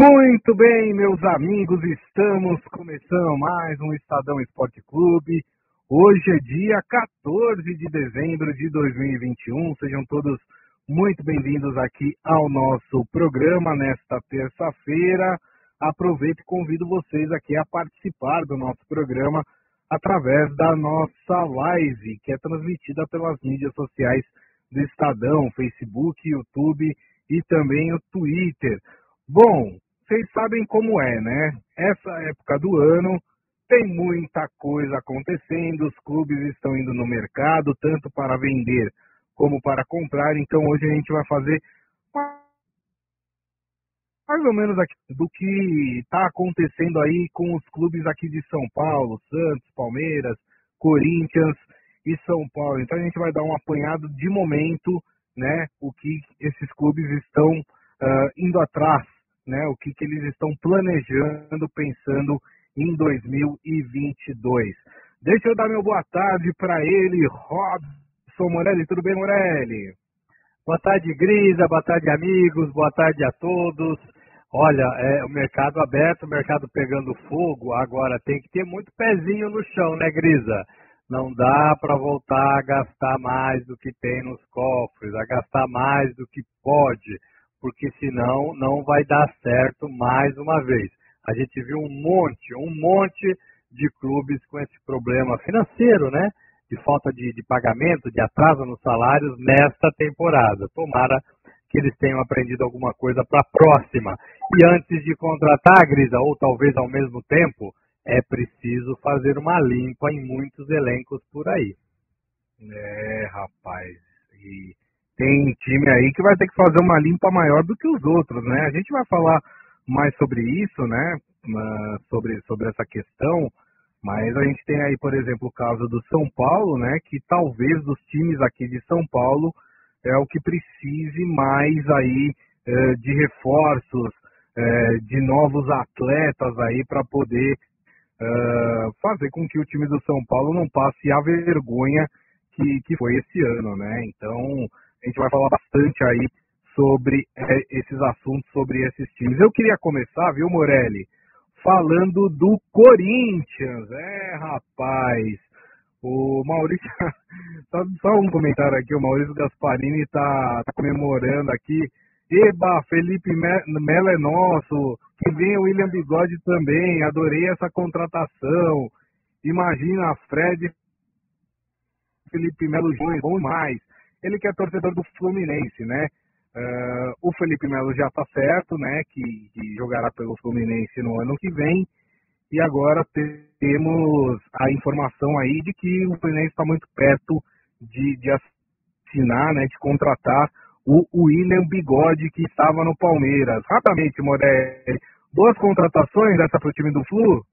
Muito bem, meus amigos, estamos começando mais um Estadão Esporte Clube. Hoje é dia 14 de dezembro de 2021. Sejam todos muito bem-vindos aqui ao nosso programa nesta terça-feira. Aproveito e convido vocês aqui a participar do nosso programa através da nossa live, que é transmitida pelas mídias sociais do Estadão, Facebook, YouTube e também o Twitter. Bom, vocês sabem como é, né? Essa época do ano tem muita coisa acontecendo, os clubes estão indo no mercado, tanto para vender como para comprar. Então hoje a gente vai fazer mais ou menos aqui do que está acontecendo aí com os clubes aqui de São Paulo, Santos, Palmeiras, Corinthians e São Paulo. Então a gente vai dar um apanhado de momento, né? O que esses clubes estão uh, indo atrás né, o que, que eles estão planejando, pensando em 2022. Deixa eu dar meu boa tarde para ele, Robson Morelli. Tudo bem, Morelli? Boa tarde, Grisa. Boa tarde, amigos. Boa tarde a todos. Olha, é o mercado aberto, o mercado pegando fogo. Agora tem que ter muito pezinho no chão, né, Grisa? Não dá para voltar a gastar mais do que tem nos cofres, a gastar mais do que pode porque senão não vai dar certo mais uma vez. A gente viu um monte, um monte de clubes com esse problema financeiro, né? De falta de, de pagamento, de atraso nos salários nesta temporada. Tomara que eles tenham aprendido alguma coisa para a próxima. E antes de contratar, Grisa, ou talvez ao mesmo tempo, é preciso fazer uma limpa em muitos elencos por aí. É, rapaz. E tem time aí que vai ter que fazer uma limpa maior do que os outros, né? A gente vai falar mais sobre isso, né? Sobre, sobre essa questão, mas a gente tem aí, por exemplo, o caso do São Paulo, né? Que talvez dos times aqui de São Paulo é o que precise mais aí é, de reforços, é, de novos atletas aí para poder é, fazer com que o time do São Paulo não passe a vergonha que, que foi esse ano, né? Então a gente vai falar bastante aí sobre é, esses assuntos, sobre esses times. Eu queria começar, viu, Morelli, falando do Corinthians. É, rapaz. O Maurício, só, um comentário aqui, o Maurício Gasparini está tá comemorando aqui. Eba, Felipe Melo é nosso, que vem o William Bigode também, adorei essa contratação. Imagina Fred, Felipe Melo Júnior, bom mais ele que é torcedor do Fluminense, né? Uh, o Felipe Melo já está certo, né? Que, que, jogará pelo Fluminense no ano que vem. E agora temos a informação aí de que o Fluminense está muito perto de, de assinar, né? De contratar o William Bigode que estava no Palmeiras. Rapidamente, Morelli, boas contratações dessa para o time do Flu?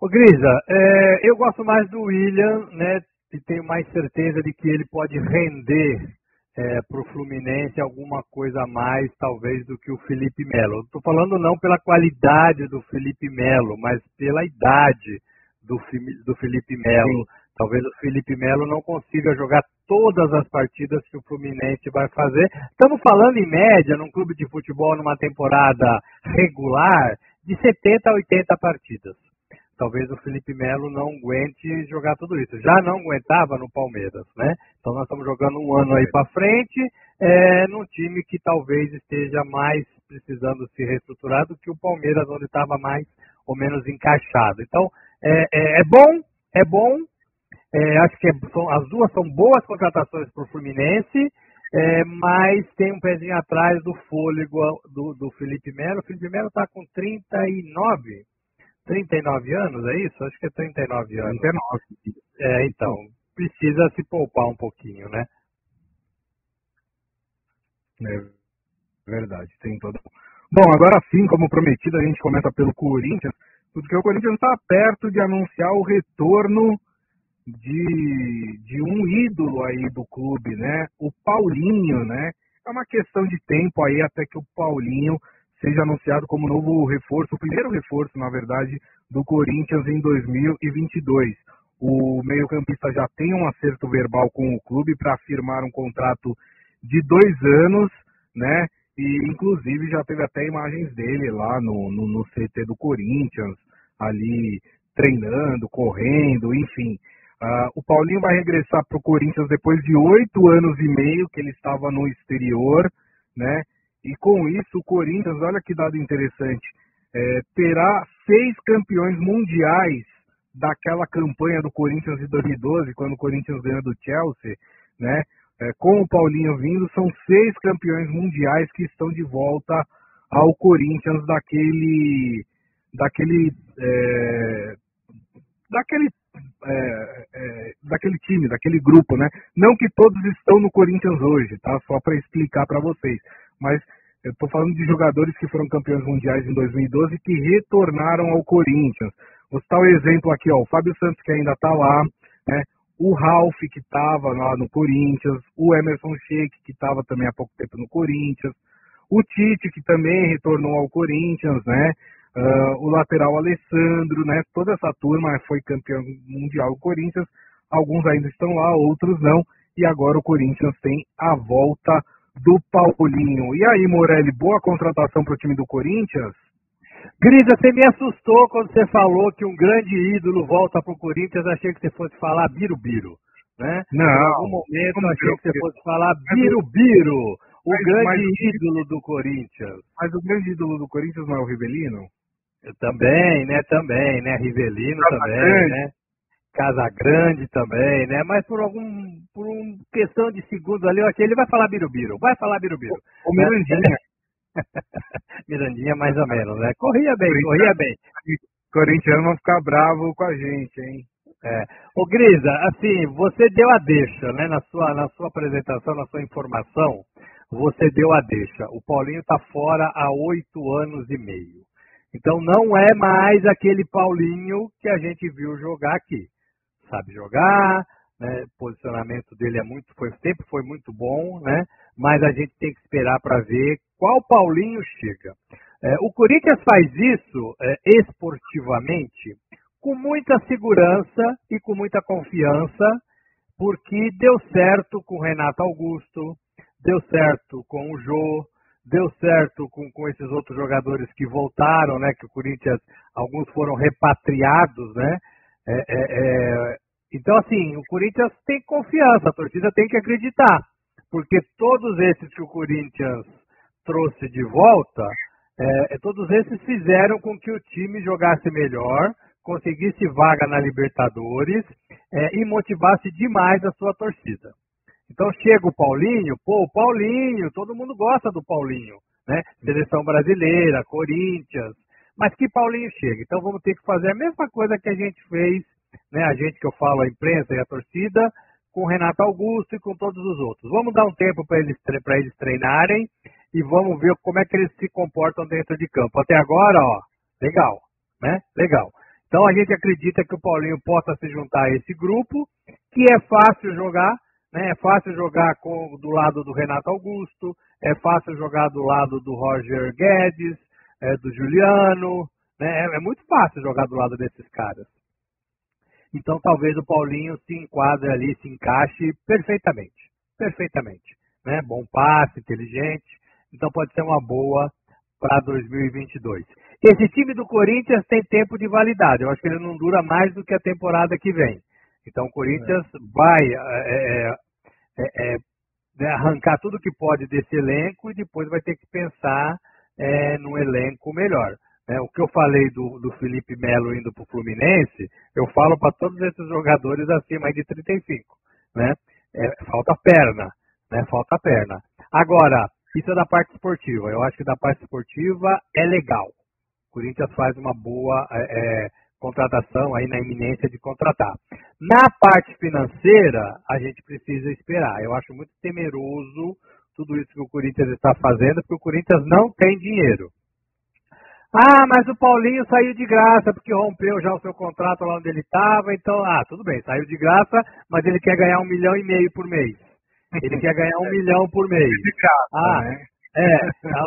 Ô Grisa, é, eu gosto mais do William, né? E tenho mais certeza de que ele pode render é, para o Fluminense alguma coisa a mais, talvez, do que o Felipe Melo. Estou falando não pela qualidade do Felipe Melo, mas pela idade do, do Felipe Melo. Talvez o Felipe Melo não consiga jogar todas as partidas que o Fluminense vai fazer. Estamos falando em média, num clube de futebol, numa temporada regular, de 70 a 80 partidas talvez o Felipe Melo não aguente jogar tudo isso. Já não aguentava no Palmeiras, né? Então nós estamos jogando um ano aí para frente, é, num time que talvez esteja mais precisando se reestruturar do que o Palmeiras, onde estava mais ou menos encaixado. Então é, é, é bom, é bom. É, acho que é, são, as duas são boas contratações para o Fluminense. É, mas tem um pezinho atrás do fôlego do, do Felipe Melo. O Felipe Melo está com 39, 39 anos, é isso? Acho que é 39 anos. 39. É, então, precisa se poupar um pouquinho, né? É verdade, tem todo. Bom, agora sim, como prometido, a gente começa pelo Corinthians, porque o Corinthians está perto de anunciar o retorno de, de um ídolo aí do clube, né? O Paulinho, né? É uma questão de tempo aí até que o Paulinho seja anunciado como novo reforço, o primeiro reforço, na verdade, do Corinthians em 2022. O meio-campista já tem um acerto verbal com o clube para firmar um contrato de dois anos, né? e inclusive já teve até imagens dele lá no, no, no CT do Corinthians, ali treinando, correndo, enfim. Uh, o Paulinho vai regressar para o Corinthians depois de oito anos e meio que ele estava no exterior, né? E com isso o Corinthians, olha que dado interessante, é, terá seis campeões mundiais daquela campanha do Corinthians de 2012, quando o Corinthians ganhou do Chelsea, né? É, com o Paulinho vindo, são seis campeões mundiais que estão de volta ao Corinthians daquele daquele é, daquele é, é, daquele time, daquele grupo, né? Não que todos estão no Corinthians hoje, tá? Só para explicar para vocês. Mas eu estou falando de jogadores que foram campeões mundiais em 2012 que retornaram ao Corinthians. Vou citar o um exemplo aqui, ó, o Fábio Santos que ainda está lá, né? O Ralf que estava lá no Corinthians, o Emerson Sheik que estava também há pouco tempo no Corinthians, o Tite que também retornou ao Corinthians, né? Uh, o lateral Alessandro, né? Toda essa turma foi campeão mundial do Corinthians. Alguns ainda estão lá, outros não. E agora o Corinthians tem a volta do Paulinho. E aí, Morelli, boa contratação para o time do Corinthians? Grisa, você me assustou quando você falou que um grande ídolo volta para o Corinthians. Achei que você fosse falar Birubiru, né? Não. Em algum momento achei que você fosse falar Birubiru, o mas, grande mas, ídolo do Corinthians. Mas o grande ídolo do Corinthians não é o Rivelino? Também, né? Também, né? Rivelino Casa também, né? Casa Grande também, né? Mas por algum, por uma questão de segundos ali, eu achei ele vai falar Birubiru, vai falar Birubiru. O, o Mirandinha. Mirandinha mais ou menos, né? Corria bem, corria bem. Corintiano vão ficar bravo com a gente, hein? É. Ô Grisa, assim, você deu a deixa, né? Na sua, na sua apresentação, na sua informação, você deu a deixa. O Paulinho está fora há oito anos e meio. Então não é mais aquele Paulinho que a gente viu jogar aqui. Sabe jogar, né? o posicionamento dele é muito, foi, sempre foi muito bom, né? mas a gente tem que esperar para ver qual Paulinho chega. É, o Corinthians faz isso é, esportivamente com muita segurança e com muita confiança, porque deu certo com o Renato Augusto, deu certo com o Jô, deu certo com, com esses outros jogadores que voltaram, né? Que o Corinthians, alguns foram repatriados, né? É, é, é, então, assim, o Corinthians tem confiança, a torcida tem que acreditar, porque todos esses que o Corinthians trouxe de volta, é, é, todos esses fizeram com que o time jogasse melhor, conseguisse vaga na Libertadores é, e motivasse demais a sua torcida. Então chega o Paulinho, pô, o Paulinho, todo mundo gosta do Paulinho, né? Seleção brasileira, Corinthians, mas que Paulinho chega. Então vamos ter que fazer a mesma coisa que a gente fez, né? A gente que eu falo, a imprensa e a torcida, com o Renato Augusto e com todos os outros. Vamos dar um tempo para eles, eles treinarem e vamos ver como é que eles se comportam dentro de campo. Até agora, ó, legal, né? Legal. Então a gente acredita que o Paulinho possa se juntar a esse grupo, que é fácil jogar, né? É fácil jogar com, do lado do Renato Augusto, é fácil jogar do lado do Roger Guedes, é, do Juliano. Né? É, é muito fácil jogar do lado desses caras. Então talvez o Paulinho se enquadre ali, se encaixe perfeitamente. Perfeitamente. Né? Bom passe, inteligente. Então pode ser uma boa para 2022. Esse time do Corinthians tem tempo de validade. Eu acho que ele não dura mais do que a temporada que vem. Então o Corinthians é. vai é, é, é, é né, arrancar tudo que pode desse elenco e depois vai ter que pensar é, num elenco melhor. Né? O que eu falei do, do Felipe Melo indo para o Fluminense, eu falo para todos esses jogadores acima de 35. Né? É, falta perna, né? falta perna. Agora, isso é da parte esportiva. Eu acho que da parte esportiva é legal. O Corinthians faz uma boa é, contratação aí na iminência de contratar. Na parte financeira, a gente precisa esperar. Eu acho muito temeroso tudo isso que o Corinthians está fazendo, porque o Corinthians não tem dinheiro. Ah, mas o Paulinho saiu de graça porque rompeu já o seu contrato lá onde ele estava, então, ah, tudo bem, saiu de graça, mas ele quer ganhar um milhão e meio por mês. Ele quer ganhar um milhão por mês. De graça, ah, né? É,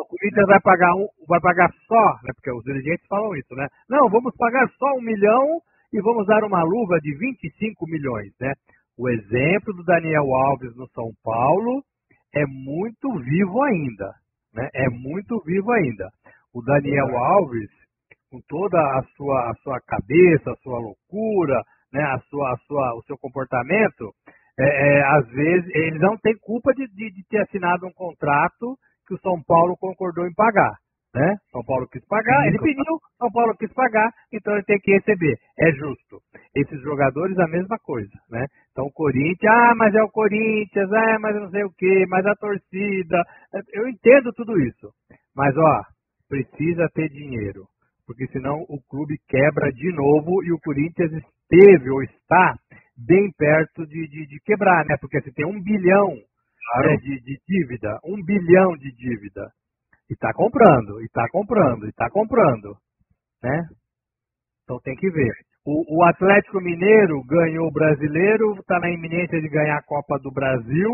o Corinthians vai pagar, um, vai pagar só, né, porque os dirigentes falam isso, né? Não, vamos pagar só um milhão e vamos dar uma luva de 25 milhões, né? O exemplo do Daniel Alves no São Paulo é muito vivo ainda, né? É muito vivo ainda. O Daniel Alves, com toda a sua, a sua cabeça, a sua loucura, né? a sua, a sua, o seu comportamento, é, é, às vezes eles não têm culpa de, de, de ter assinado um contrato que o São Paulo concordou em pagar. Né? São Paulo quis pagar, ele pediu, São Paulo quis pagar, então ele tem que receber. É justo. Esses jogadores, a mesma coisa, né? Então o Corinthians, ah, mas é o Corinthians, ah, mas não sei o quê, mas a torcida. Eu entendo tudo isso. Mas, ó, precisa ter dinheiro. Porque senão o clube quebra de novo e o Corinthians esteve ou está bem perto de, de, de quebrar, né? Porque se tem um bilhão claro. né, de, de dívida, um bilhão de dívida e está comprando, e está comprando, e está comprando. Né? Então tem que ver. O, o, Atlético Mineiro ganhou o brasileiro, está na iminência de ganhar a Copa do Brasil,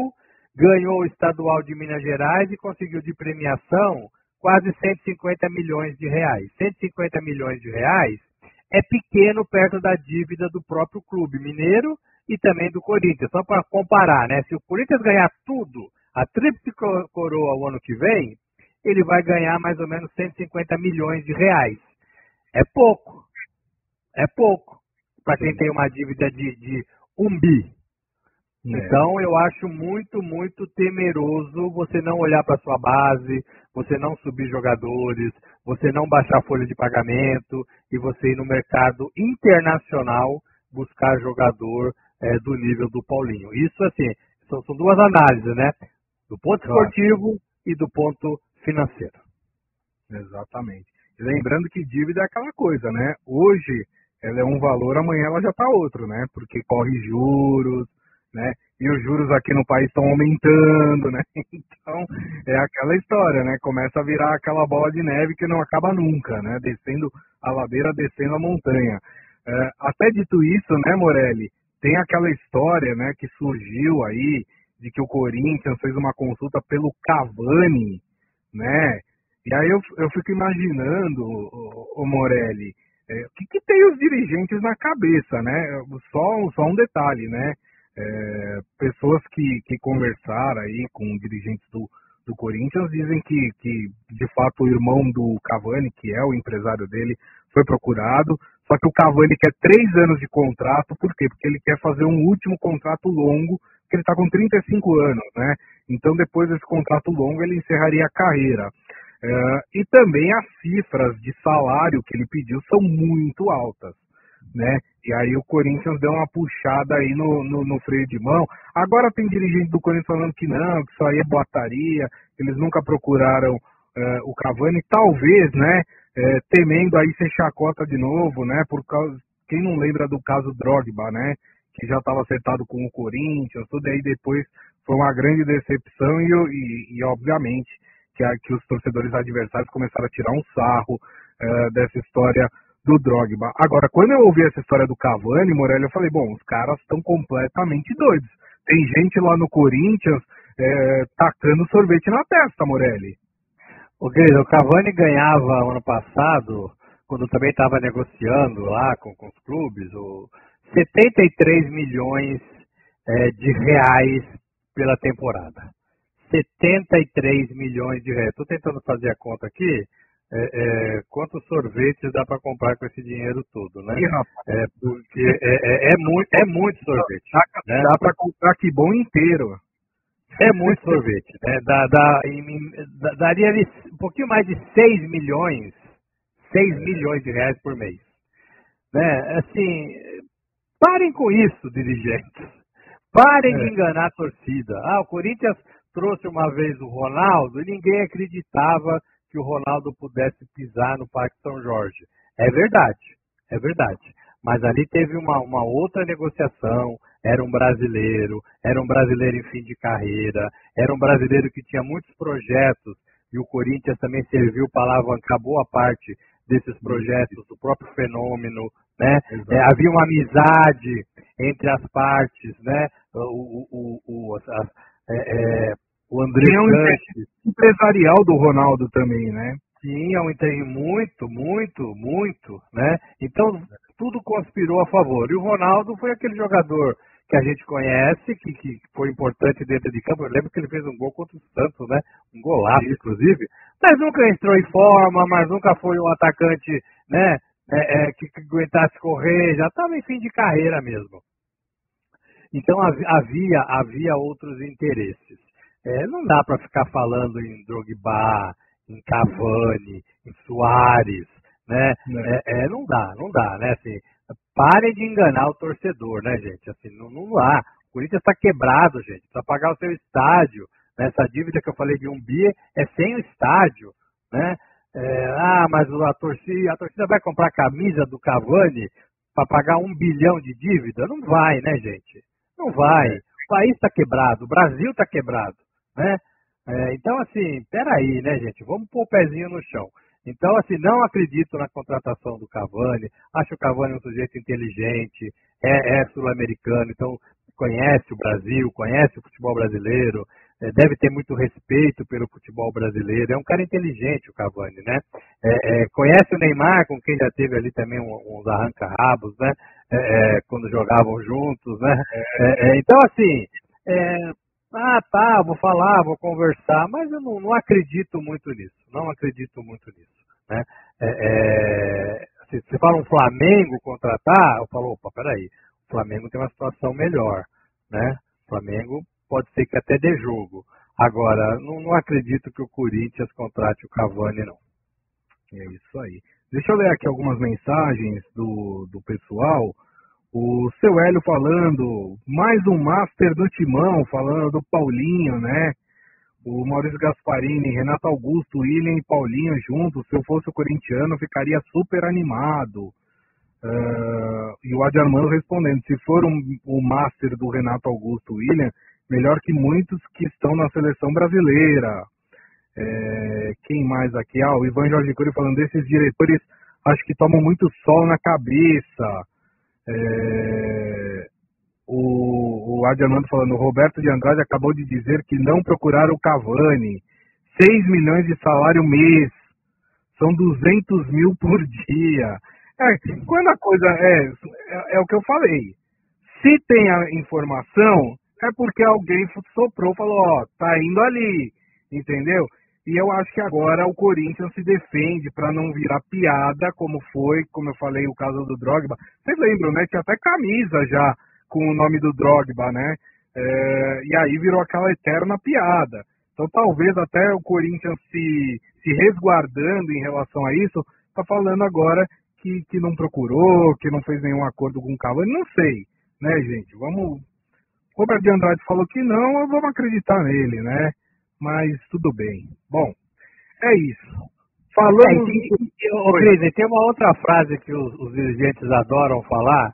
ganhou o estadual de Minas Gerais e conseguiu de premiação quase 150 milhões de reais. 150 milhões de reais é pequeno perto da dívida do próprio clube mineiro e também do Corinthians. Só para comparar, né? Se o Corinthians ganhar tudo, a tríplice coroa o ano que vem, ele vai ganhar mais ou menos 150 milhões de reais. É pouco. É pouco. Para quem tem uma dívida de, de um bi. É. Então eu acho muito, muito temeroso você não olhar para sua base, você não subir jogadores, você não baixar a folha de pagamento e você ir no mercado internacional buscar jogador é, do nível do Paulinho. Isso assim, são, são duas análises, né? Do ponto esportivo e do ponto financeira. Exatamente. E lembrando que dívida é aquela coisa, né? Hoje ela é um valor, amanhã ela já está outro, né? Porque corre juros, né? E os juros aqui no país estão aumentando, né? Então é aquela história, né? Começa a virar aquela bola de neve que não acaba nunca, né? Descendo a ladeira, descendo a montanha. É, até dito isso, né, Morelli? Tem aquela história, né, que surgiu aí de que o Corinthians fez uma consulta pelo Cavani, né? E aí eu, eu fico imaginando, o, Morelli, é, o que, que, tem os dirigentes na cabeça, né? Só, só um detalhe, né? É, pessoas que, que conversaram aí com dirigentes do, do Corinthians dizem que, que, de fato, o irmão do Cavani, que é o empresário dele, foi procurado. Só que o Cavani quer três anos de contrato, por quê? Porque ele quer fazer um último contrato longo porque ele está com 35 anos, né? Então, depois desse contrato longo, ele encerraria a carreira. Uh, e também as cifras de salário que ele pediu são muito altas, né? E aí o Corinthians deu uma puxada aí no, no, no freio de mão. Agora tem dirigente do Corinthians falando que não, que isso aí é boataria, eles nunca procuraram uh, o Cavani, talvez, né? Uh, temendo aí ser chacota de novo, né? Por causa, quem não lembra do caso Drogba, né? Que já estava acertado com o Corinthians, tudo aí depois foi uma grande decepção e, e, e obviamente que, a, que, os torcedores adversários começaram a tirar um sarro uh, dessa história do Drogba. Agora, quando eu ouvi essa história do Cavani, Morelli, eu falei, bom, os caras estão completamente doidos. Tem gente lá no Corinthians é, tacando sorvete na testa, Morelli. O o Cavani ganhava ano passado, quando também estava negociando lá com, com os clubes, o 73 milhões é, de reais pela temporada. 73 milhões de reais. Estou tentando fazer a conta aqui. É, é, quantos sorvetes dá para comprar com esse dinheiro todo, né? É, porque é, é, é, muito, é muito sorvete. Dá, né? dá para comprar que bom inteiro. É muito sorvete. Né? Dá, dá, dá, daria um pouquinho mais de 6 milhões, 6 milhões de reais por mês. Né? Assim, Parem com isso, dirigentes. Parem é. de enganar a torcida. Ah, o Corinthians trouxe uma vez o Ronaldo e ninguém acreditava que o Ronaldo pudesse pisar no Parque São Jorge. É verdade, é verdade. Mas ali teve uma, uma outra negociação. Era um brasileiro, era um brasileiro em fim de carreira, era um brasileiro que tinha muitos projetos e o Corinthians também serviu para alavancar boa parte desses projetos, do próprio fenômeno, né? É, havia uma amizade entre as partes, né? O, o, o, a, é, é, o André Tinha um empresarial do Ronaldo também, né? Tinha um interesse muito, muito, muito, né? Então tudo conspirou a favor. E o Ronaldo foi aquele jogador que a gente conhece, que, que foi importante dentro de campo. Eu lembro que ele fez um gol contra o Santos, né? Um golaço, inclusive. Mas nunca entrou em forma, mas nunca foi um atacante, né? É, é, que, que aguentasse correr, já estava em fim de carreira mesmo. Então havia, havia outros interesses. É, não dá para ficar falando em Drogba, em Cavani, em Soares, né? É, é, não dá, não dá, né? Assim, parem de enganar o torcedor, né, gente? Assim, não, não dá. O Corinthians está quebrado, gente. Precisa pagar o seu estádio. Né? Essa dívida que eu falei de um bi é sem o estádio, né? É, ah, mas a torcida, a torcida vai comprar a camisa do Cavani para pagar um bilhão de dívida? Não vai, né, gente? Não vai. É. O país está quebrado, o Brasil está quebrado, né? É, então, assim, peraí, né, gente? Vamos pôr o pezinho no chão. Então, assim, não acredito na contratação do Cavani. Acho o Cavani um sujeito inteligente, é, é sul-americano, então conhece o Brasil, conhece o futebol brasileiro, é, deve ter muito respeito pelo futebol brasileiro. É um cara inteligente, o Cavani, né? É, é conhece o Neymar, com quem já teve ali também uns arranca-rabos, né? É, é, quando jogavam juntos, né? então, assim, ah, tá, vou falar, vou conversar, mas eu não, não acredito muito nisso, não acredito muito nisso. Né? É, é, se fala um Flamengo contratar, eu falo, opa, peraí, Flamengo tem uma situação melhor, né? Flamengo pode ser que até dê jogo. Agora, não, não acredito que o Corinthians contrate o Cavani, não. É isso aí. Deixa eu ler aqui algumas mensagens do, do pessoal. O seu Hélio falando, mais um Master do Timão, falando do Paulinho, né? O Maurício Gasparini, Renato Augusto, William e Paulinho juntos. Se eu fosse o corintiano, ficaria super animado. Uh, e o Adi Armando respondendo, se for um, o Master do Renato Augusto William, melhor que muitos que estão na seleção brasileira. É, quem mais aqui? Ah, o Ivan Jorge Cury falando desses diretores, acho que tomam muito sol na cabeça. É, o, o falando, o Roberto de Andrade acabou de dizer que não procuraram o Cavani. 6 milhões de salário mês. São 200 mil por dia. É, quando a coisa é, é, é o que eu falei. Se tem a informação, é porque alguém soprou, falou, ó, tá indo ali, entendeu? E eu acho que agora o Corinthians se defende para não virar piada, como foi, como eu falei, o caso do Drogba. Vocês lembram, né? Tinha até camisa já com o nome do Drogba, né? É, e aí virou aquela eterna piada. Então talvez até o Corinthians se, se resguardando em relação a isso, tá falando agora que, que não procurou, que não fez nenhum acordo com o Cavani. Não sei, né, gente? Vamos. Roberto de Andrade falou que não, vamos acreditar nele, né? mas tudo bem. Bom, é isso. Falando. É, tem, tem, tem uma outra frase que os, os dirigentes adoram falar,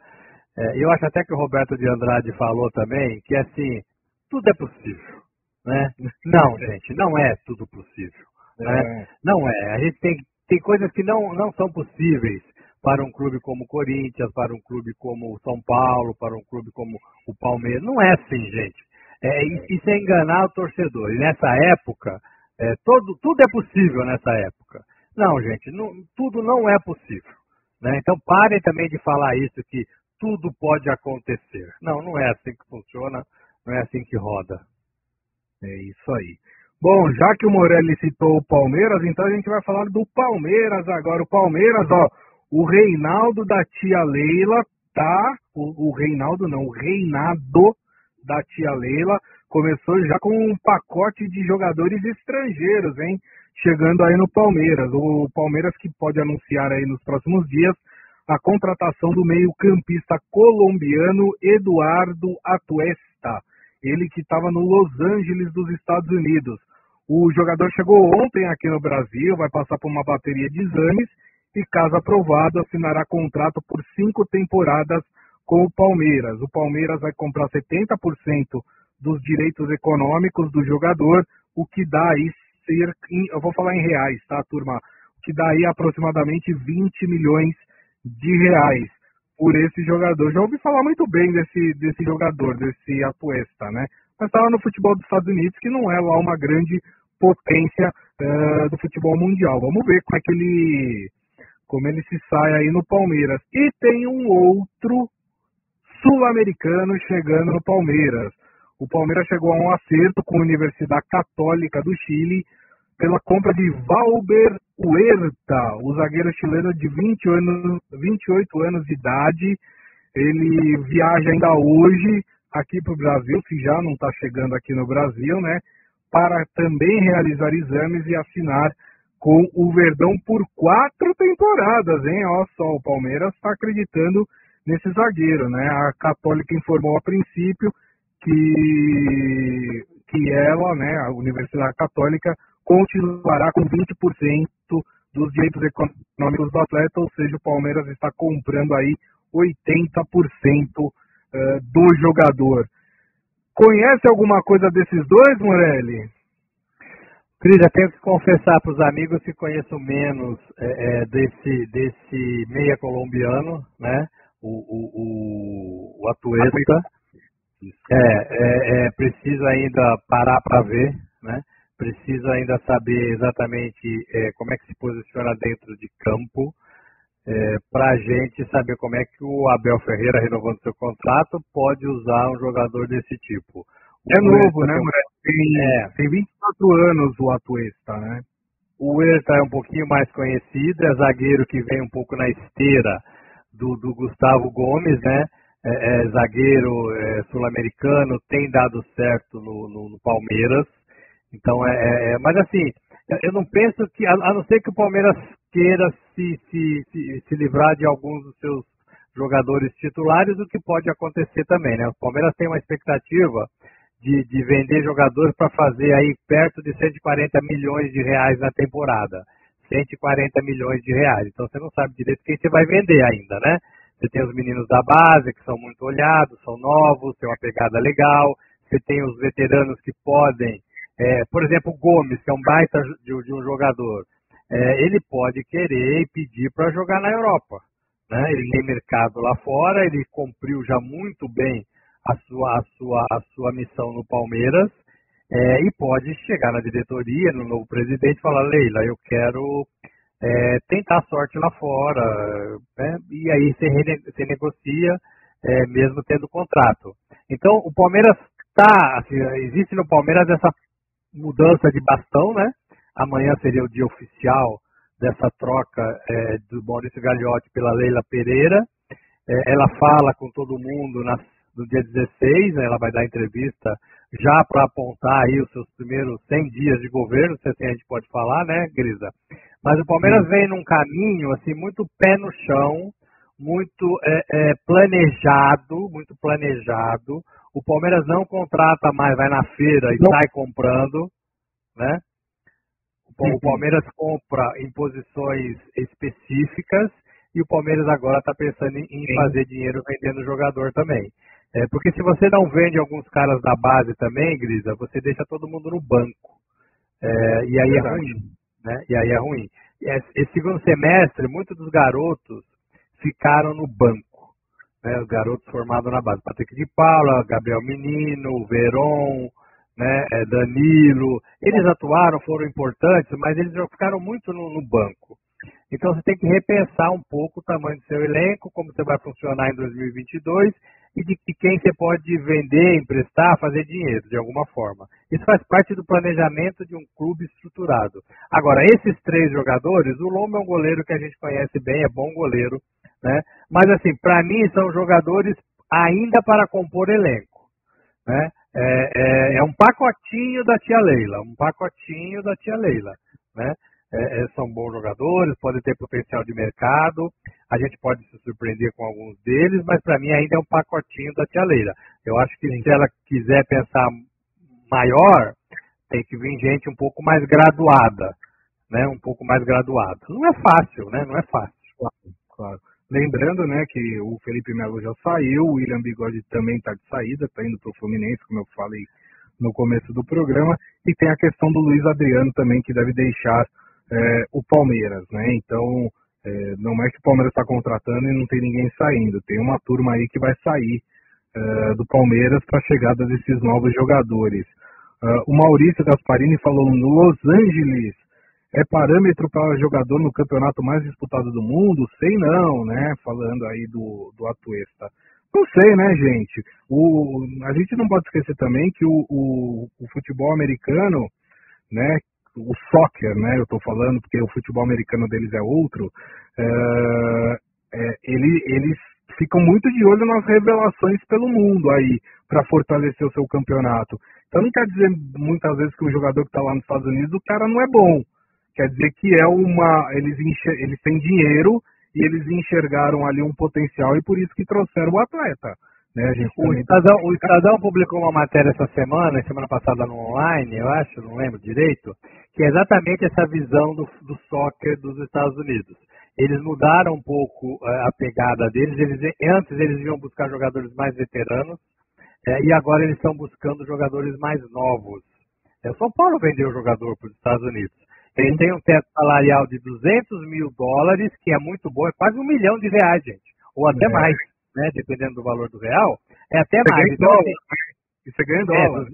é, eu acho até que o Roberto de Andrade falou também, que é assim, tudo é possível. Né? Não, gente, não é tudo possível. Né? É. Não é. A gente tem, tem coisas que não, não são possíveis para um clube como o Corinthians, para um clube como o São Paulo, para um clube como o Palmeiras. Não é assim, gente. É, isso é enganar o torcedor. E nessa época, é, todo, tudo é possível nessa época. Não, gente, não, tudo não é possível. Né? Então parem também de falar isso, que tudo pode acontecer. Não, não é assim que funciona, não é assim que roda. É isso aí. Bom, já que o Morelli citou o Palmeiras, então a gente vai falar do Palmeiras agora. O Palmeiras, ó, o Reinaldo da tia Leila tá. O, o Reinaldo não, o Reinado da tia Leila começou já com um pacote de jogadores estrangeiros, hein? Chegando aí no Palmeiras. O Palmeiras que pode anunciar aí nos próximos dias a contratação do meio-campista colombiano Eduardo Atuesta. Ele que estava no Los Angeles dos Estados Unidos. O jogador chegou ontem aqui no Brasil, vai passar por uma bateria de exames e, caso aprovado, assinará contrato por cinco temporadas com o Palmeiras. O Palmeiras vai comprar 70% dos direitos econômicos do jogador, o que dá aí ser, eu vou falar em reais, tá, turma? O que dá aí aproximadamente 20 milhões de reais por esse jogador. Já ouvi falar muito bem desse, desse jogador, desse Atuesta, né? Mas está lá no futebol dos Estados Unidos, que não é lá uma grande potência uh, do futebol mundial. Vamos ver como é que ele como ele se sai aí no Palmeiras. E tem um outro sul-americano chegando no Palmeiras. O Palmeiras chegou a um acerto com a Universidade Católica do Chile pela compra de Valber Huerta, o zagueiro chileno de 20 anos, 28 anos de idade. Ele viaja ainda hoje aqui para o Brasil, se já não está chegando aqui no Brasil, né? Para também realizar exames e assinar com o Verdão por quatro temporadas, hein? Olha só, o Palmeiras está acreditando nesse zagueiro, né? A Católica informou a princípio que, que ela, né, a Universidade Católica, continuará com 20% dos direitos econômicos do atleta, ou seja, o Palmeiras está comprando aí 80% eh, do jogador. Conhece alguma coisa desses dois, Morelli? Cris, eu tenho que confessar para os amigos que conheço menos é, é, desse, desse meia colombiano, né? O, o, o, o Atuesta. É, é, é, preciso ainda parar para ver, né? Preciso ainda saber exatamente é, como é que se posiciona dentro de campo, é, para a gente saber como é que o Abel Ferreira, renovando seu contrato, pode usar um jogador desse tipo. É novo, né, Moreira? Tem, é. tem 24 anos o Atuesta, né? O Huerta é um pouquinho mais conhecido, é zagueiro que vem um pouco na esteira do, do Gustavo Gomes, né? É, é zagueiro é, sul-americano, tem dado certo no, no, no Palmeiras. Então, é, é, é mas assim, eu não penso que, a, a, não ser que o Palmeiras queira se, se, se, se livrar de alguns dos seus jogadores titulares, o que pode acontecer também, né? O Palmeiras tem uma expectativa de, de vender jogadores para fazer aí perto de 140 milhões de reais na temporada. 140 milhões de reais. Então você não sabe direito quem você vai vender ainda, né? Você tem os meninos da base que são muito olhados, são novos, tem uma pegada legal. Você tem os veteranos que podem, é, por exemplo, o Gomes, que é um baita de, de um jogador, é, ele pode querer e pedir para jogar na Europa. Né? Ele tem mercado lá fora, ele cumpriu já muito bem a sua, a sua, a sua missão no Palmeiras é, e pode chegar na diretoria, no novo presidente, e falar, Leila, eu quero é, tentar sorte lá fora, né? e aí você, rene, você negocia é, mesmo tendo contrato. Então, o Palmeiras está, assim, existe no Palmeiras essa mudança de bastão, né? Amanhã seria o dia oficial dessa troca é, do Maurício Gagliotti pela Leila Pereira. É, ela fala com todo mundo nas no dia 16, né, ela vai dar entrevista já para apontar aí os seus primeiros 100 dias de governo, se assim a gente pode falar, né, Grisa? Mas o Palmeiras Sim. vem num caminho, assim, muito pé no chão, muito é, é, planejado, muito planejado. O Palmeiras não contrata mais, vai na feira e não. sai comprando, né? O Palmeiras compra em posições específicas e o Palmeiras agora está pensando em fazer dinheiro vendendo jogador também. É, porque se você não vende alguns caras da base também, Grisa, você deixa todo mundo no banco. É, e aí é ruim. Né? E aí é ruim. Esse segundo semestre, muitos dos garotos ficaram no banco. Né? Os garotos formados na base. Patrick de Paula, Gabriel Menino, Veron, né? É, Danilo. Eles atuaram, foram importantes, mas eles ficaram muito no, no banco. Então você tem que repensar um pouco o tamanho do seu elenco, como você vai funcionar em 2022 e de quem você pode vender, emprestar, fazer dinheiro de alguma forma. Isso faz parte do planejamento de um clube estruturado. Agora, esses três jogadores, o Lomba é um goleiro que a gente conhece bem, é bom goleiro, né? Mas assim, para mim são jogadores ainda para compor elenco, né? É, é, é um pacotinho da tia Leila, um pacotinho da tia Leila, né? É, é, são bons jogadores, podem ter potencial de mercado, a gente pode se surpreender com alguns deles, mas para mim ainda é um pacotinho da tia Leila. Eu acho que se ela quiser pensar maior, tem que vir gente um pouco mais graduada, né? Um pouco mais graduada. Não é fácil, né? Não é fácil. Claro, claro. Lembrando, né, que o Felipe Melo já saiu, o William Bigode também está de saída, está indo para o Fluminense, como eu falei no começo do programa, e tem a questão do Luiz Adriano também, que deve deixar é, o Palmeiras, né? Então, é, não é que o Palmeiras está contratando e não tem ninguém saindo. Tem uma turma aí que vai sair é, do Palmeiras para a chegada desses novos jogadores. Uh, o Maurício Gasparini falou no Los Angeles é parâmetro para jogador no campeonato mais disputado do mundo? Sei não, né? Falando aí do, do Atuesta. Não sei, né, gente? O, a gente não pode esquecer também que o, o, o futebol americano, né, o soccer, né, eu estou falando porque o futebol americano deles é outro, é, é, ele, eles ficam muito de olho nas revelações pelo mundo aí, para fortalecer o seu campeonato. Então não quer dizer muitas vezes que o jogador que está lá nos Estados Unidos, o cara não é bom. Quer dizer que é uma. Eles, enxer, eles têm dinheiro e eles enxergaram ali um potencial e por isso que trouxeram o atleta. Né? o, Estadão, o Estadão publicou uma matéria essa semana, semana passada no online, eu acho, não lembro direito, que é exatamente essa visão do, do soccer dos Estados Unidos. Eles mudaram um pouco uh, a pegada deles. Eles, antes eles iam buscar jogadores mais veteranos é, e agora eles estão buscando jogadores mais novos. É, São Paulo vendeu o jogador para os Estados Unidos. Ele tem um teto salarial de 200 mil dólares, que é muito bom, é quase um milhão de reais, gente. Ou até é. mais, né? Dependendo do valor do real. É até você mais. Então, dólar. E você ganha dólar.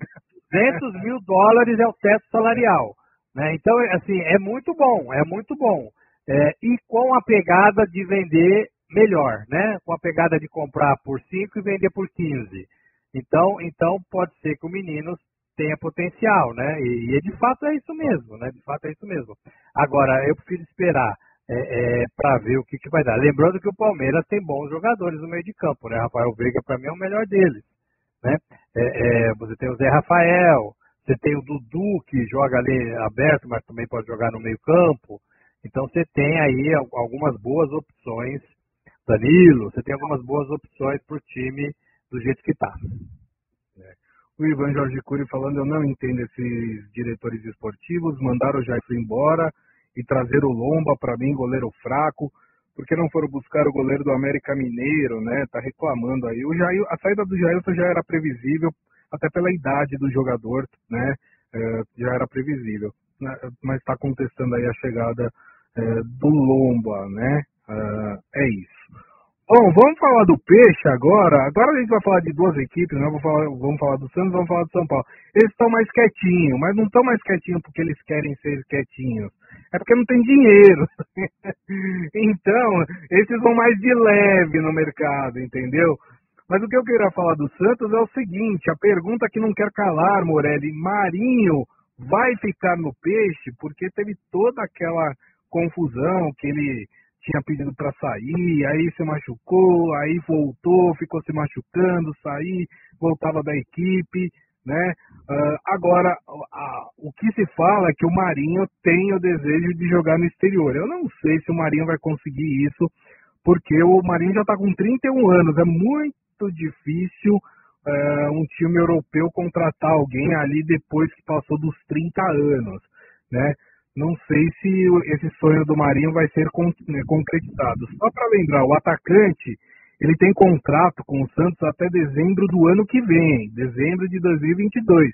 É, 200 mil dólares é o teto salarial. Né? Então, assim, é muito bom, é muito bom. É, e com a pegada de vender melhor, né? Com a pegada de comprar por 5 e vender por 15. Então, então pode ser que o menino tenha potencial, né? E, e, de fato é isso mesmo, né? De fato é isso mesmo. Agora, eu prefiro esperar é, é, para ver o que, que vai dar. Lembrando que o Palmeiras tem bons jogadores no meio de campo, né? Rafael Veiga, para mim, é o melhor deles. Né? É, é, você tem o Zé Rafael, você tem o Dudu, que joga ali aberto, mas também pode jogar no meio campo. Então você tem aí algumas boas opções. Danilo, você tem algumas boas opções para o time do jeito que está. É. O Ivan Jorge Cury falando, eu não entendo esses diretores esportivos, mandaram o Jair embora e trazer o Lomba, para mim, goleiro fraco, porque não foram buscar o goleiro do América Mineiro, né? Tá reclamando aí. O Jair, a saída do Jailson já era previsível, até pela idade do jogador, né? É, já era previsível. Né? Mas está contestando aí a chegada é, do Lomba, né? É, é isso. Bom, vamos falar do Peixe agora. Agora a gente vai falar de duas equipes, né? Vamos falar, vamos falar do Santos, vamos falar do São Paulo. Eles estão mais quietinhos, mas não estão mais quietinhos porque eles querem ser quietinhos. É porque não tem dinheiro. então, esses vão mais de leve no mercado, entendeu? Mas o que eu queria falar do Santos é o seguinte, a pergunta que não quer calar, Morelli, Marinho vai ficar no Peixe porque teve toda aquela confusão que ele tinha pedido para sair, aí se machucou, aí voltou, ficou se machucando, sair, voltava da equipe, né? Uh, agora, o que se fala é que o Marinho tem o desejo de jogar no exterior. Eu não sei se o Marinho vai conseguir isso, porque o Marinho já está com 31 anos, é muito difícil uh, um time europeu contratar alguém ali depois que passou dos 30 anos, né? Não sei se esse sonho do Marinho vai ser né, concretizado. Só para lembrar, o atacante ele tem contrato com o Santos até dezembro do ano que vem, dezembro de 2022,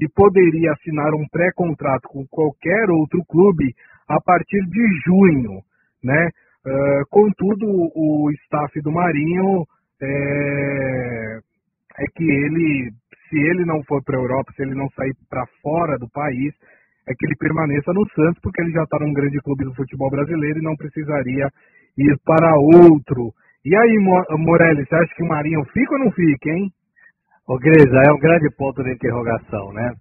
e poderia assinar um pré-contrato com qualquer outro clube a partir de junho, né? Uh, contudo, o staff do Marinho é, é que ele, se ele não for para a Europa, se ele não sair para fora do país, é que ele permaneça no Santos, porque ele já está num grande clube do futebol brasileiro e não precisaria ir para outro. E aí, Morelli, você acha que o Marinho fica ou não fica, hein? Ô, Grisa, é um grande ponto de interrogação, né?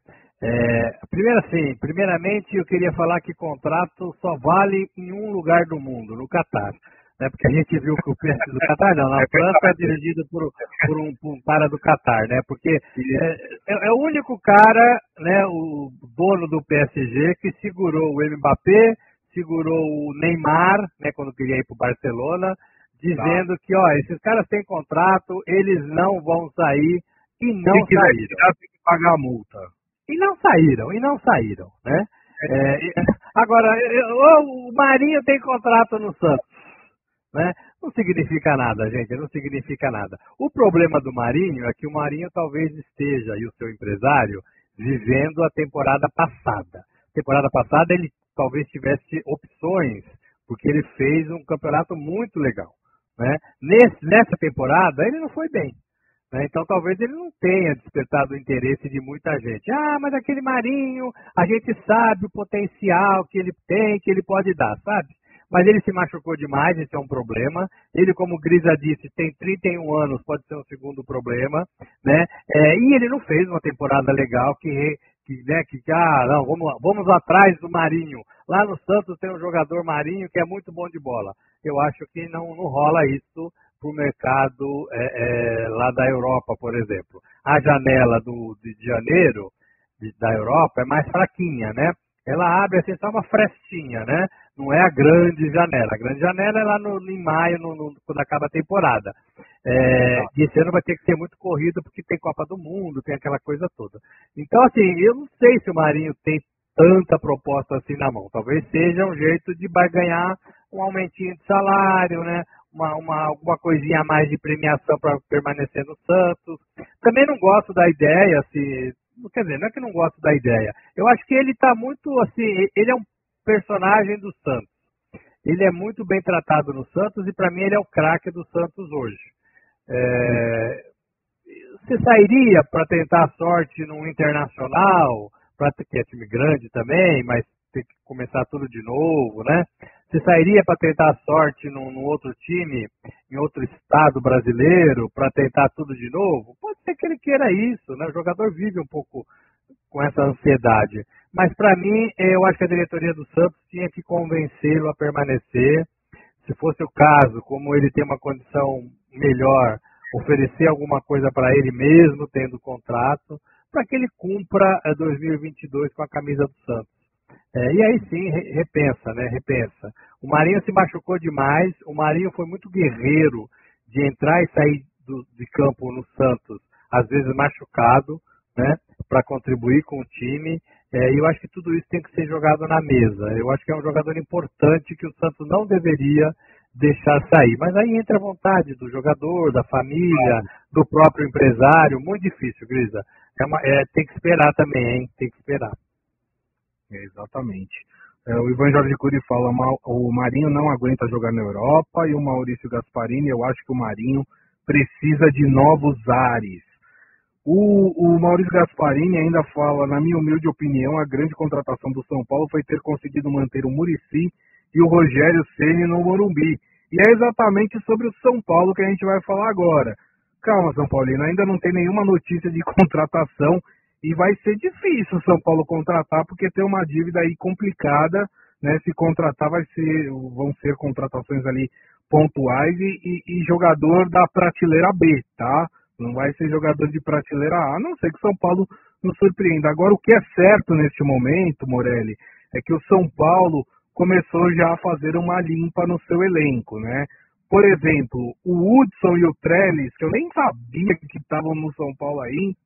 É, primeiro assim, primeiramente eu queria falar que contrato só vale em um lugar do mundo, no Catar né? Porque a gente viu que o PSG do Qatar, não, na é França é dirigido por, por, um, por um cara do Qatar, né? Porque é, é, é, o único cara, né, o dono do PSG que segurou o Mbappé, segurou o Neymar, né, quando queria ir para o Barcelona, dizendo tá. que, ó, esses caras têm contrato, eles não vão sair e não Se saíram. Tirar, tem que pagar a multa. E não saíram, e não saíram, né? É, agora, o Marinho tem contrato no Santos né? Não significa nada, gente, não significa nada. O problema do Marinho é que o Marinho talvez esteja, e o seu empresário, vivendo a temporada passada. Temporada passada ele talvez tivesse opções, porque ele fez um campeonato muito legal. Né? Nesse, nessa temporada ele não foi bem. Né? Então talvez ele não tenha despertado o interesse de muita gente. Ah, mas aquele Marinho, a gente sabe o potencial que ele tem, que ele pode dar, sabe? Mas ele se machucou demais, isso é um problema. Ele, como Grisa disse, tem 31 anos, pode ser um segundo problema, né? É, e ele não fez uma temporada legal que, que, né, que ah, não, vamos, vamos atrás do Marinho. Lá no Santos tem um jogador Marinho que é muito bom de bola. Eu acho que não, não rola isso para o mercado é, é, lá da Europa, por exemplo. A janela do, de janeiro de, da Europa é mais fraquinha, né? Ela abre assim só uma frestinha, né? Não é a grande janela. A grande janela é lá no, em maio, no, no, quando acaba a temporada. É, e esse ano vai ter que ser muito corrido porque tem Copa do Mundo, tem aquela coisa toda. Então, assim, eu não sei se o Marinho tem tanta proposta assim na mão. Talvez seja um jeito de ganhar um aumentinho de salário, né? Uma, uma, alguma coisinha a mais de premiação para permanecer no Santos. Também não gosto da ideia, se quer dizer, não é que não gosto da ideia. Eu acho que ele está muito assim, ele é um personagem do Santos. Ele é muito bem tratado no Santos e para mim ele é o craque do Santos hoje. É, você sairia para tentar sorte num internacional, para que é time grande também, mas tem que começar tudo de novo, né? Você sairia para tentar sorte num, num, outro time, em outro estado brasileiro, para tentar tudo de novo? Pode ser que ele queira isso, né? O jogador vive um pouco com essa ansiedade. Mas para mim, eu acho que a diretoria do Santos tinha que convencê-lo a permanecer. Se fosse o caso, como ele tem uma condição melhor, oferecer alguma coisa para ele mesmo, tendo contrato, para que ele cumpra 2022 eh, com a camisa do Santos. É, e aí sim, repensa, né? Repensa. O Marinho se machucou demais, o Marinho foi muito guerreiro de entrar e sair do, de campo no Santos, às vezes machucado, né? Para contribuir com o time. É, eu acho que tudo isso tem que ser jogado na mesa. Eu acho que é um jogador importante que o Santos não deveria deixar sair. Mas aí entra a vontade do jogador, da família, do próprio empresário. Muito difícil, Grisa. É uma, é, tem que esperar também, hein? Tem que esperar. É, exatamente. É, o Ivan Jorge Cury fala, o Marinho não aguenta jogar na Europa e o Maurício Gasparini, eu acho que o Marinho precisa de novos ares. O, o Maurício Gasparini ainda fala, na minha humilde opinião, a grande contratação do São Paulo foi ter conseguido manter o Murici e o Rogério Ceni no Morumbi. E é exatamente sobre o São Paulo que a gente vai falar agora. Calma, São Paulino, ainda não tem nenhuma notícia de contratação e vai ser difícil o São Paulo contratar, porque tem uma dívida aí complicada, né? Se contratar, vai ser, vão ser contratações ali pontuais e, e, e jogador da prateleira B, tá? Não vai ser jogador de prateleira A, a não ser que São Paulo nos surpreenda. Agora, o que é certo neste momento, Morelli, é que o São Paulo começou já a fazer uma limpa no seu elenco, né? Por exemplo, o Hudson e o Trellis, que eu nem sabia que estavam no São Paulo ainda,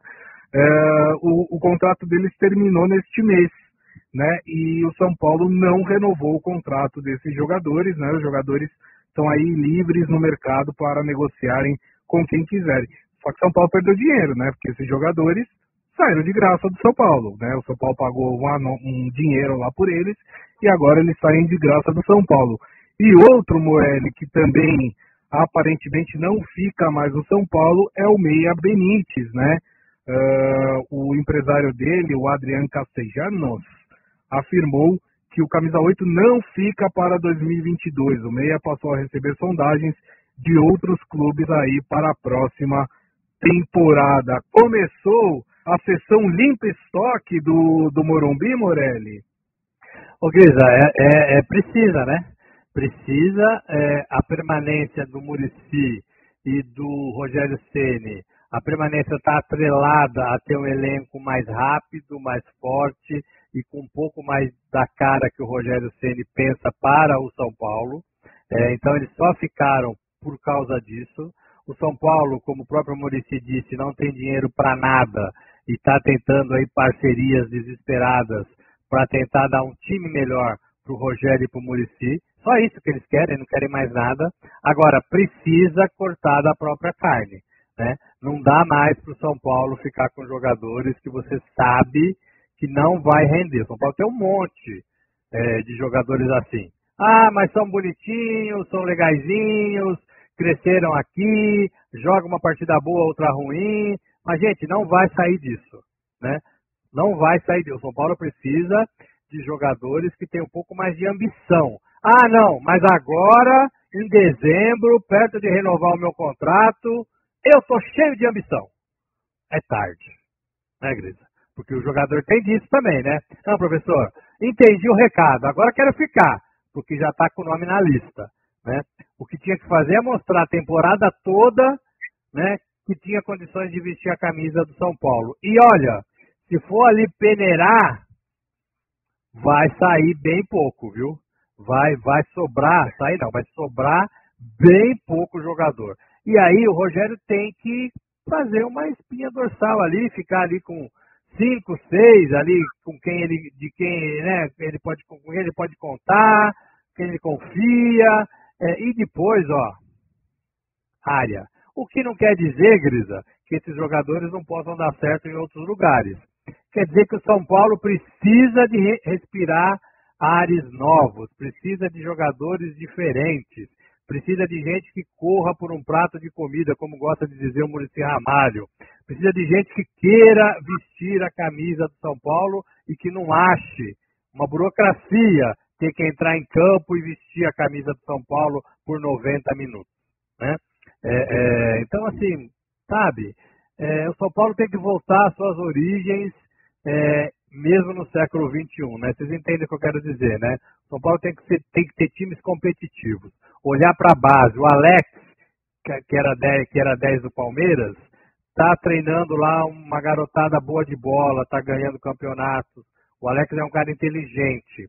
é, o, o, contrato deles terminou neste mês, né? E o São Paulo não renovou o contrato desses jogadores, né? Os jogadores estão aí livres no mercado para negociarem com quem quiserem. Só que São Paulo perdeu dinheiro, né? Porque esses jogadores saíram de graça do São Paulo, né? O São Paulo pagou um, um dinheiro lá por eles e agora eles saem de graça do São Paulo. E outro Morelli que também aparentemente não fica mais no São Paulo é o Meia Benítez, né? Uh, o empresário dele, o Adriano Castellanos, afirmou que o camisa 8 não fica para 2022. O Meia passou a receber sondagens de outros clubes aí para a próxima temporada. Começou a sessão limpa estoque do, do Morumbi, Morelli? Ô Grisa, é, é, é precisa, né? Precisa é, a permanência do Murici e do Rogério Ceni a permanência está atrelada a ter um elenco mais rápido, mais forte e com um pouco mais da cara que o Rogério Ceni pensa para o São Paulo. É, então eles só ficaram por causa disso. O São Paulo, como o próprio Murici disse, não tem dinheiro para nada e está tentando aí parcerias desesperadas para tentar dar um time melhor para o Rogério e para o Murici. Só isso que eles querem, não querem mais nada. Agora, precisa cortar da própria carne. Né? Não dá mais para o São Paulo ficar com jogadores que você sabe que não vai render. O São Paulo tem um monte é, de jogadores assim. Ah, mas são bonitinhos, são legaisinhos, cresceram aqui, joga uma partida boa, outra ruim. Mas, gente, não vai sair disso. Né? Não vai sair disso. O São Paulo precisa de jogadores que tenham um pouco mais de ambição. Ah, não, mas agora, em dezembro, perto de renovar o meu contrato, eu tô cheio de ambição. É tarde, né, Grisa? Porque o jogador tem disso também, né? Não, professor, entendi o recado, agora quero ficar, porque já está com o nome na lista. Né? O que tinha que fazer é mostrar a temporada toda né, que tinha condições de vestir a camisa do São Paulo. E olha, se for ali peneirar, vai sair bem pouco, viu? Vai, vai sobrar, sair não, vai sobrar bem pouco jogador. E aí o Rogério tem que fazer uma espinha dorsal ali, ficar ali com cinco, seis ali com quem ele, de quem né, ele pode, com quem ele pode contar, quem ele confia, é, e depois, ó, área. O que não quer dizer, Grisa, que esses jogadores não possam dar certo em outros lugares. Quer dizer que o São Paulo precisa de respirar ares novos, precisa de jogadores diferentes, precisa de gente que corra por um prato de comida, como gosta de dizer o Murici Ramalho. Precisa de gente que queira vestir a camisa do São Paulo e que não ache uma burocracia ter que entrar em campo e vestir a camisa do São Paulo por 90 minutos. Né? É, é, então, assim, sabe, é, o São Paulo tem que voltar às suas origens, é, mesmo no século XXI, né? Vocês entendem o que eu quero dizer, né? São Paulo tem que, ser, tem que ter times competitivos. Olhar para a base. O Alex, que era 10, que era 10 do Palmeiras, está treinando lá uma garotada boa de bola, está ganhando campeonatos. O Alex é um cara inteligente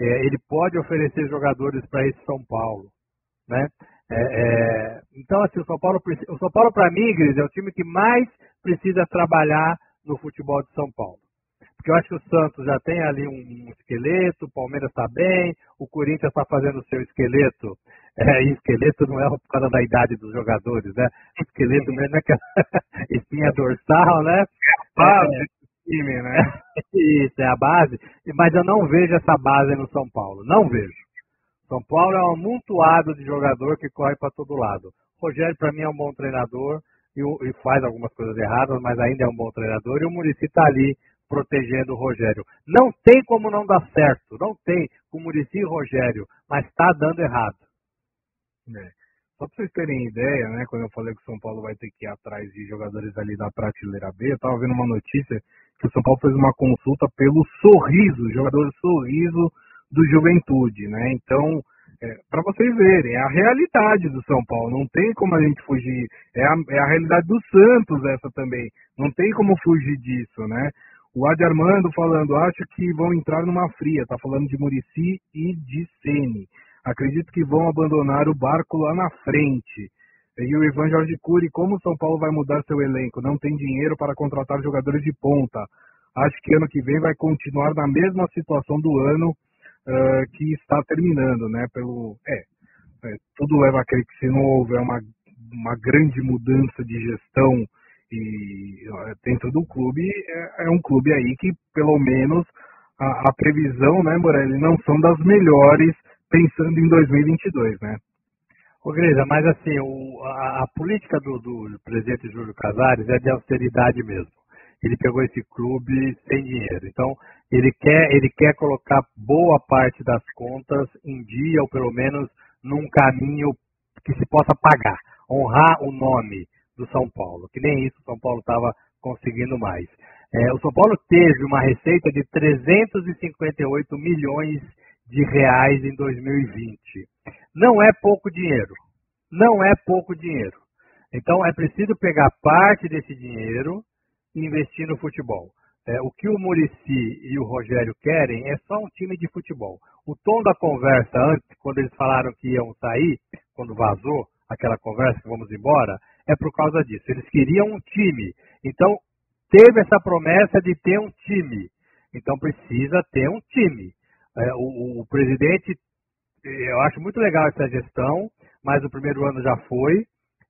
é, ele pode oferecer jogadores para esse São Paulo, né? É, é, então, assim, o São Paulo, o São Paulo para mim, Gris, é o time que mais precisa trabalhar no futebol de São Paulo. Porque eu acho que o Santos já tem ali um, esqueleto, o Palmeiras está bem, o Corinthians está fazendo o seu esqueleto. É, e esqueleto não é por causa da idade dos jogadores, né? Esqueleto mesmo é que espinha dorsal, né? É, time, né? Isso, é a base. Mas eu não vejo essa base no São Paulo. Não vejo. São Paulo é um amontoado de jogador que corre para todo lado. O Rogério, para mim, é um bom treinador e, e, faz algumas coisas erradas, mas ainda é um bom treinador. E o Murici está ali protegendo o Rogério. Não tem como não dar certo. Não tem com o Murici e o Rogério, mas está dando errado. É. Só para vocês terem ideia, né, quando eu falei que o São Paulo vai ter que ir atrás de jogadores ali da prateleira B, eu estava vendo uma notícia que o São Paulo fez uma consulta pelo sorriso, jogador sorriso do Juventude, né? Então, é, para vocês verem, é a realidade do São Paulo, não tem como a gente fugir. É a, é a realidade do Santos essa também, não tem como fugir disso, né? O Adi Armando falando, acho que vão entrar numa fria, tá falando de Murici e de Sene. Acredito que vão abandonar o barco lá na frente. E o Ivan Jorge Cury, como o São Paulo vai mudar seu elenco? Não tem dinheiro para contratar jogadores de ponta. Acho que ano que vem vai continuar na mesma situação do ano uh, que está terminando, né? Pelo, é, é, tudo leva a crer que se não houver uma, uma grande mudança de gestão e dentro do clube, é, é um clube aí que, pelo menos, a, a previsão, né, Morelli, não são das melhores pensando em 2022, né? Ô, Grisa, mas assim, o, a, a, política do, do, presidente Júlio Casares é de austeridade mesmo. Ele pegou esse clube sem dinheiro. Então, ele quer, ele quer colocar boa parte das contas em dia, ou pelo menos num caminho que se possa pagar. Honrar o nome do São Paulo, que nem isso o São Paulo estava conseguindo mais. É, o São Paulo teve uma receita de 358 milhões de reais em 2020. Não é pouco dinheiro. Não é pouco dinheiro. Então é preciso pegar parte desse dinheiro e investir no futebol. É, o que o Murici e o Rogério querem é só um time de futebol. O tom da conversa antes, quando eles falaram que iam sair, quando vazou aquela conversa que vamos embora, é por causa disso. Eles queriam um time. Então, teve essa promessa de ter um time. Então, precisa ter um time. É, o, o, presidente, eu acho muito legal essa gestão, mas o primeiro ano já foi.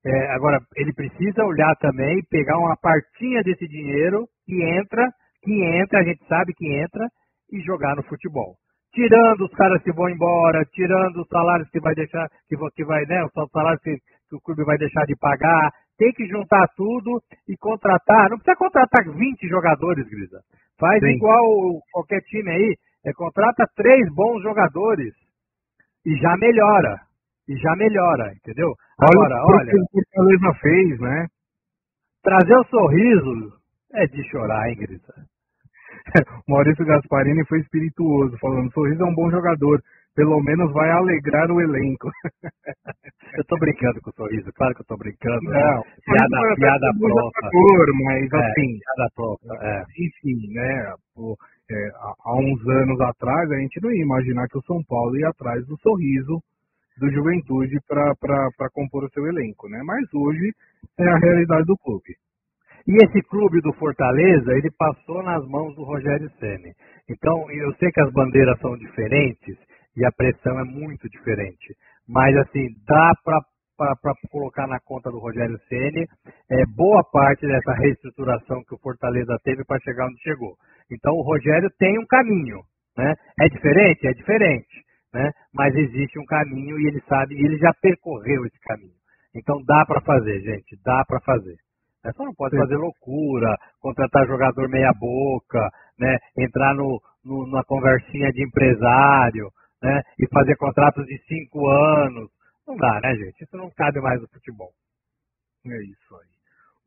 É, agora, ele precisa olhar também, pegar uma partinha desse dinheiro que entra, que entra, a gente sabe que entra, e jogar no futebol. Tirando os caras que vão embora, tirando os salários que vai deixar, que, que vai, né, os salários que, que o clube vai deixar de pagar, tem que juntar tudo e contratar. Não precisa contratar 20 jogadores, Grisa. Faz Sim. igual qualquer time aí, é, contrata três bons jogadores e já melhora. E já melhora, entendeu? Agora, olha. olha o que o Fortaleza fez, né? Trazer o sorriso é de chorar, hein, Grisa? Maurício Gasparini foi espirituoso, falando: Sorriso é um bom jogador, pelo menos vai alegrar o elenco. eu tô brincando com o sorriso, claro que eu tô brincando. Né? Não, né? piada, piada. Jogador, mas é, assim, piada pronta, é. enfim, né? Pô, é, há uns anos atrás a gente não ia imaginar que o São Paulo ia atrás do sorriso do Juventude para compor o seu elenco, né? Mas hoje é a realidade do clube. E esse clube do Fortaleza, ele passou nas mãos do Rogério Ceni. Então, eu sei que as bandeiras são diferentes e a pressão é muito diferente, mas assim, dá para para colocar na conta do Rogério Ceni é, boa parte dessa reestruturação que o Fortaleza teve para chegar onde chegou. Então o Rogério tem um caminho, né? É diferente, é diferente, né? Mas existe um caminho e ele sabe, e ele já percorreu esse caminho. Então dá para fazer, gente, dá para fazer. É, só não pode fazer loucura, contratar jogador meia boca, né? Entrar no, no, na conversinha de empresário, né? E fazer contratos de cinco anos. Não dá, né, gente? Isso não cabe mais no futebol. É isso aí.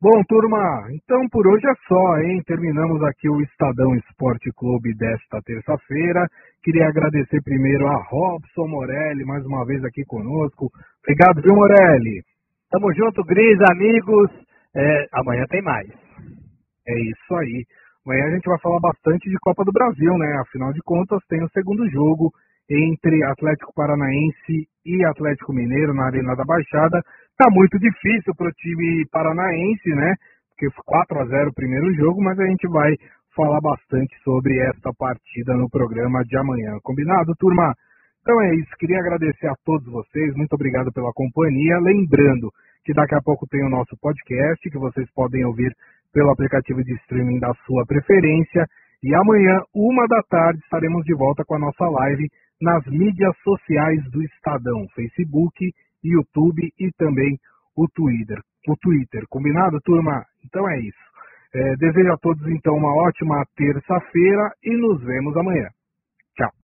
Bom, turma, então por hoje é só, hein? Terminamos aqui o Estadão Esporte Clube desta terça-feira. Queria agradecer primeiro a Robson Morelli, mais uma vez aqui conosco. Obrigado, viu, Morelli? Tamo junto, Gris, amigos. É, amanhã tem mais. É isso aí. Amanhã a gente vai falar bastante de Copa do Brasil, né? Afinal de contas, tem o segundo jogo entre Atlético Paranaense e Atlético Mineiro na Arena da Baixada. Tá muito difícil para o time paranaense, né? Porque foi 4 a 0 o primeiro jogo, mas a gente vai falar bastante sobre esta partida no programa de amanhã. Combinado, turma? Então é isso. Queria agradecer a todos vocês. Muito obrigado pela companhia. Lembrando que daqui a pouco tem o nosso podcast, que vocês podem ouvir pelo aplicativo de streaming da sua preferência. E amanhã, uma da tarde, estaremos de volta com a nossa live nas mídias sociais do Estadão, Facebook, YouTube e também o Twitter. O Twitter, combinado, turma? Então é isso. É, desejo a todos então uma ótima terça-feira e nos vemos amanhã.